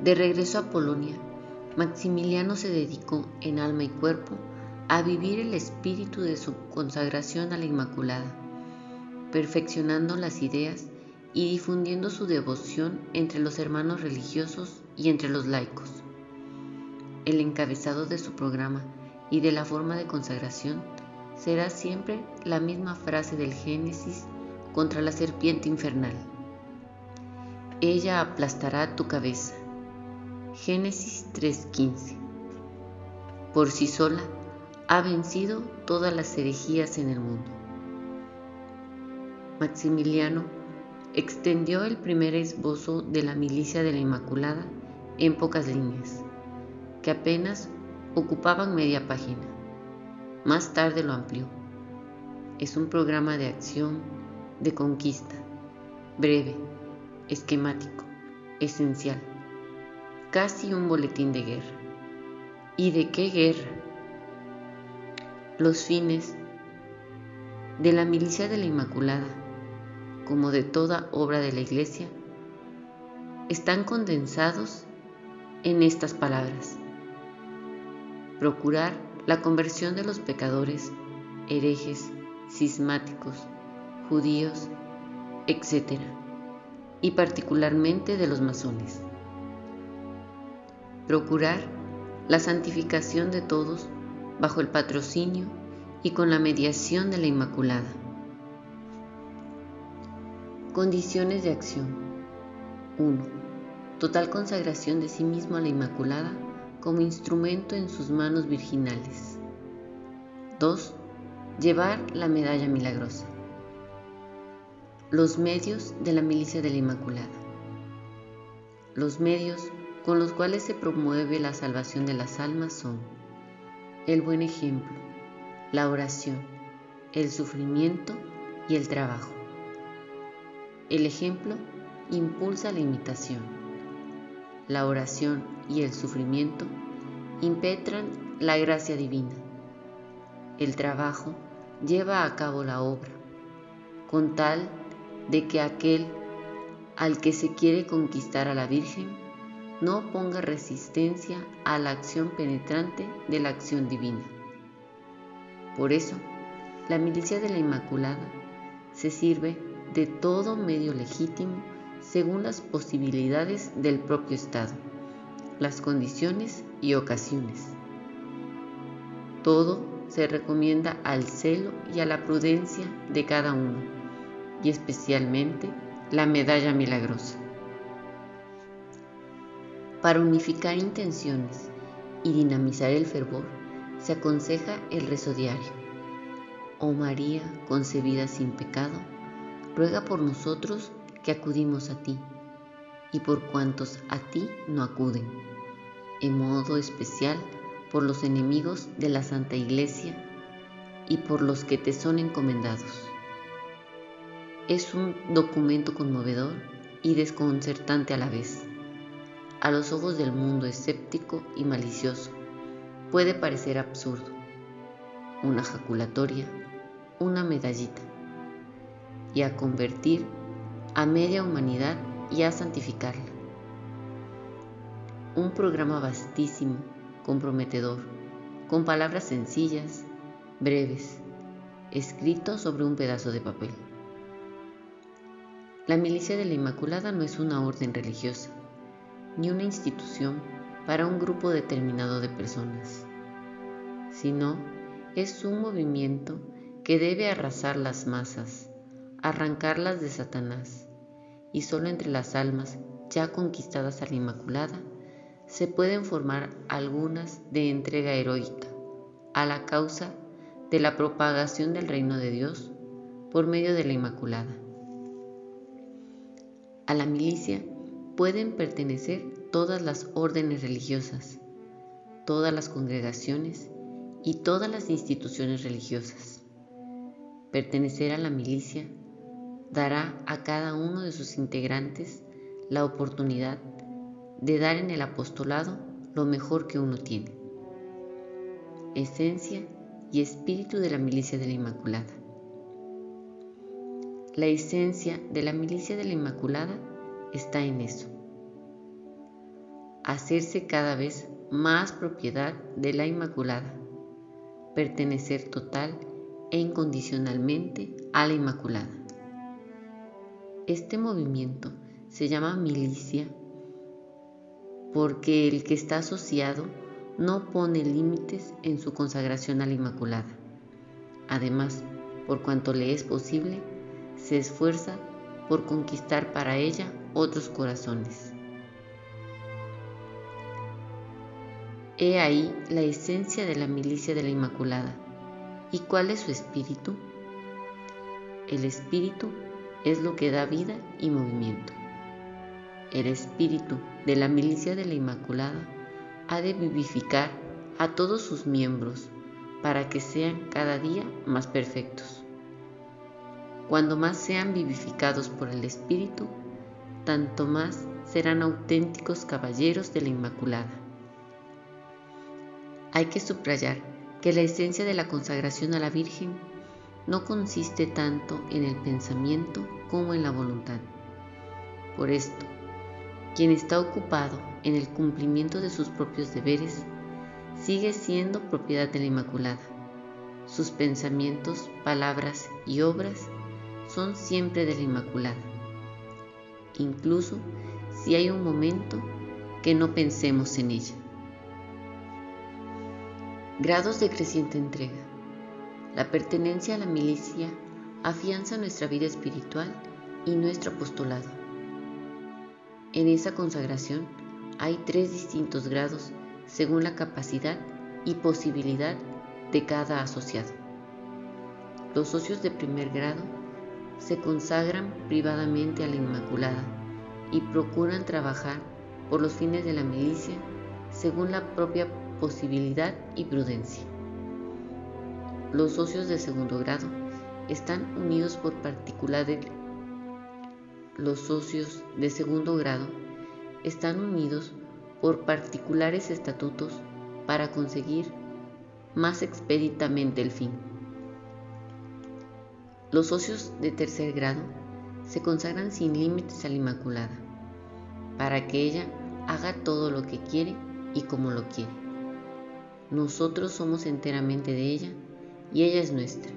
De regreso a Polonia, Maximiliano se dedicó en alma y cuerpo a vivir el espíritu de su consagración a la Inmaculada, perfeccionando las ideas y difundiendo su devoción entre los hermanos religiosos y entre los laicos. El encabezado de su programa y de la forma de consagración será siempre la misma frase del Génesis contra la serpiente infernal. Ella aplastará tu cabeza. Génesis 3:15. Por sí sola ha vencido todas las herejías en el mundo. Maximiliano extendió el primer esbozo de la milicia de la Inmaculada en pocas líneas, que apenas ocupaban media página. Más tarde lo amplió. Es un programa de acción, de conquista, breve, esquemático, esencial, casi un boletín de guerra. ¿Y de qué guerra? Los fines de la milicia de la Inmaculada, como de toda obra de la Iglesia, están condensados en estas palabras. Procurar la conversión de los pecadores, herejes, cismáticos, judíos, etc. Y particularmente de los masones. Procurar la santificación de todos bajo el patrocinio y con la mediación de la Inmaculada. Condiciones de acción. 1. Total consagración de sí mismo a la Inmaculada como instrumento en sus manos virginales. 2. Llevar la medalla milagrosa. Los medios de la milicia de la Inmaculada. Los medios con los cuales se promueve la salvación de las almas son el buen ejemplo, la oración, el sufrimiento y el trabajo. El ejemplo impulsa la imitación. La oración y el sufrimiento impetran la gracia divina. El trabajo lleva a cabo la obra, con tal de que aquel al que se quiere conquistar a la Virgen no ponga resistencia a la acción penetrante de la acción divina. Por eso, la milicia de la Inmaculada se sirve de todo medio legítimo según las posibilidades del propio Estado, las condiciones y ocasiones. Todo se recomienda al celo y a la prudencia de cada uno, y especialmente la medalla milagrosa. Para unificar intenciones y dinamizar el fervor, se aconseja el rezo diario. Oh María, concebida sin pecado, ruega por nosotros que acudimos a ti y por cuantos a ti no acuden, en modo especial por los enemigos de la Santa Iglesia y por los que te son encomendados. Es un documento conmovedor y desconcertante a la vez a los ojos del mundo escéptico y malicioso, puede parecer absurdo. Una jaculatoria, una medallita, y a convertir a media humanidad y a santificarla. Un programa vastísimo, comprometedor, con palabras sencillas, breves, escrito sobre un pedazo de papel. La milicia de la Inmaculada no es una orden religiosa, ni una institución para un grupo determinado de personas, sino es un movimiento que debe arrasar las masas, arrancarlas de Satanás, y solo entre las almas ya conquistadas a la Inmaculada se pueden formar algunas de entrega heroica a la causa de la propagación del reino de Dios por medio de la Inmaculada. A la milicia pueden pertenecer todas las órdenes religiosas, todas las congregaciones y todas las instituciones religiosas. Pertenecer a la milicia dará a cada uno de sus integrantes la oportunidad de dar en el apostolado lo mejor que uno tiene. Esencia y espíritu de la milicia de la Inmaculada. La esencia de la milicia de la Inmaculada está en eso. hacerse cada vez más propiedad de la Inmaculada, pertenecer total e incondicionalmente a la Inmaculada. Este movimiento se llama milicia porque el que está asociado no pone límites en su consagración a la Inmaculada. Además, por cuanto le es posible, se esfuerza por conquistar para ella otros corazones. He ahí la esencia de la milicia de la Inmaculada. ¿Y cuál es su espíritu? El espíritu es lo que da vida y movimiento. El espíritu de la milicia de la Inmaculada ha de vivificar a todos sus miembros para que sean cada día más perfectos. Cuando más sean vivificados por el Espíritu, tanto más serán auténticos caballeros de la Inmaculada. Hay que subrayar que la esencia de la consagración a la Virgen no consiste tanto en el pensamiento como en la voluntad. Por esto, quien está ocupado en el cumplimiento de sus propios deberes sigue siendo propiedad de la Inmaculada. Sus pensamientos, palabras y obras son siempre de la Inmaculada, incluso si hay un momento que no pensemos en ella. Grados de creciente entrega. La pertenencia a la milicia afianza nuestra vida espiritual y nuestro apostolado. En esa consagración hay tres distintos grados según la capacidad y posibilidad de cada asociado. Los socios de primer grado se consagran privadamente a la Inmaculada y procuran trabajar por los fines de la milicia según la propia posibilidad y prudencia. Los socios de segundo grado están unidos por particulares los socios de segundo grado están unidos por particulares estatutos para conseguir más expeditamente el fin. Los socios de tercer grado se consagran sin límites a la Inmaculada, para que ella haga todo lo que quiere y como lo quiere. Nosotros somos enteramente de ella y ella es nuestra.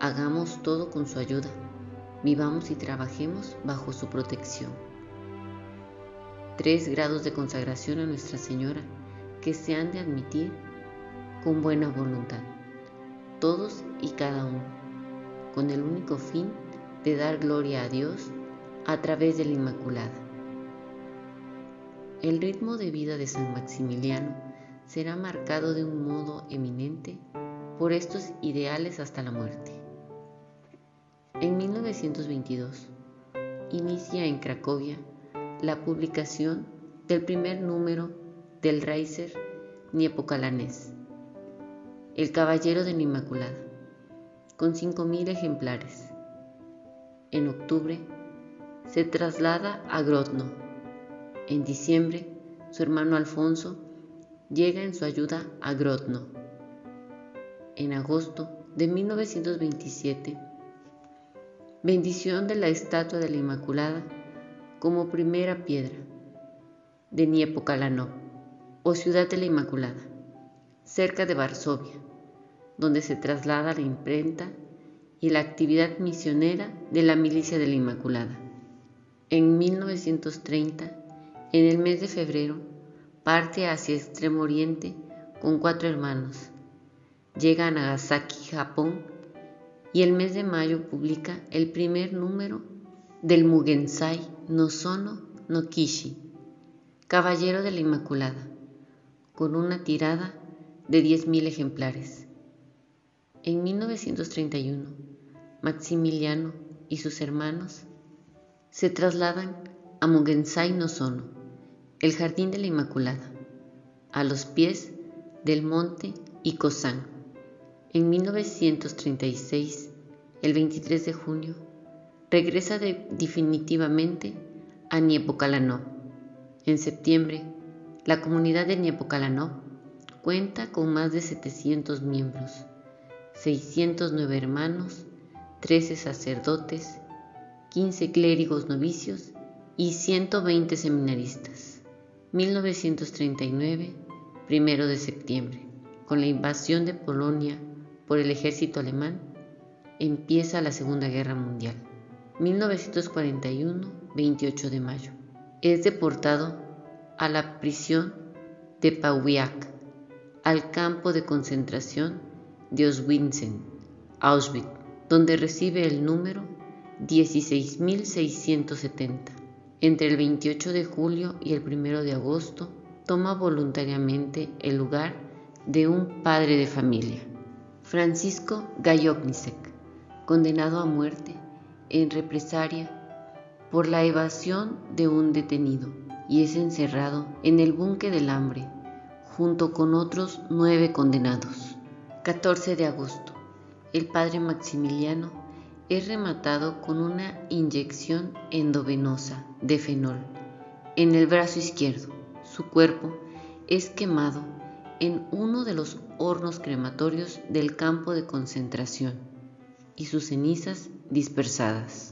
Hagamos todo con su ayuda vivamos y trabajemos bajo su protección. Tres grados de consagración a Nuestra Señora que se han de admitir con buena voluntad, todos y cada uno, con el único fin de dar gloria a Dios a través de la Inmaculada. El ritmo de vida de San Maximiliano será marcado de un modo eminente por estos ideales hasta la muerte. En 1922 inicia en Cracovia la publicación del primer número del Reiser Niepocalanés, El Caballero de la Inmaculada, con 5.000 ejemplares. En octubre se traslada a Grodno. En diciembre, su hermano Alfonso llega en su ayuda a Grodno. En agosto de 1927, bendición de la estatua de la Inmaculada como primera piedra de Niepocalanó o ciudad de la Inmaculada, cerca de Varsovia, donde se traslada la imprenta y la actividad misionera de la milicia de la Inmaculada. En 1930, en el mes de febrero, parte hacia Extremo Oriente con cuatro hermanos. Llega a Nagasaki, Japón, y el mes de mayo publica el primer número del Mugensai no Sono no Kishi, Caballero de la Inmaculada, con una tirada de 10.000 ejemplares. En 1931, Maximiliano y sus hermanos se trasladan a Mugensai no Sono, el Jardín de la Inmaculada, a los pies del monte Ikosan. En 1936, el 23 de junio, regresa definitivamente a Niepocalanó. En septiembre, la comunidad de Niepocalanó cuenta con más de 700 miembros, 609 hermanos, 13 sacerdotes, 15 clérigos novicios y 120 seminaristas. 1939, primero de septiembre. Con la invasión de Polonia por el ejército alemán, empieza la Segunda Guerra Mundial. 1941, 28 de mayo. Es deportado a la prisión de Pauwiak, al campo de concentración de Auschwitz, Auschwitz, donde recibe el número 16.670. Entre el 28 de julio y el 1 de agosto, toma voluntariamente el lugar de un padre de familia, Francisco Gajownicek, condenado a muerte en represalia por la evasión de un detenido y es encerrado en el búnker del hambre junto con otros nueve condenados. 14 de agosto. El padre Maximiliano es rematado con una inyección endovenosa de fenol en el brazo izquierdo. Su cuerpo es quemado en uno de los hornos crematorios del campo de concentración y sus cenizas dispersadas.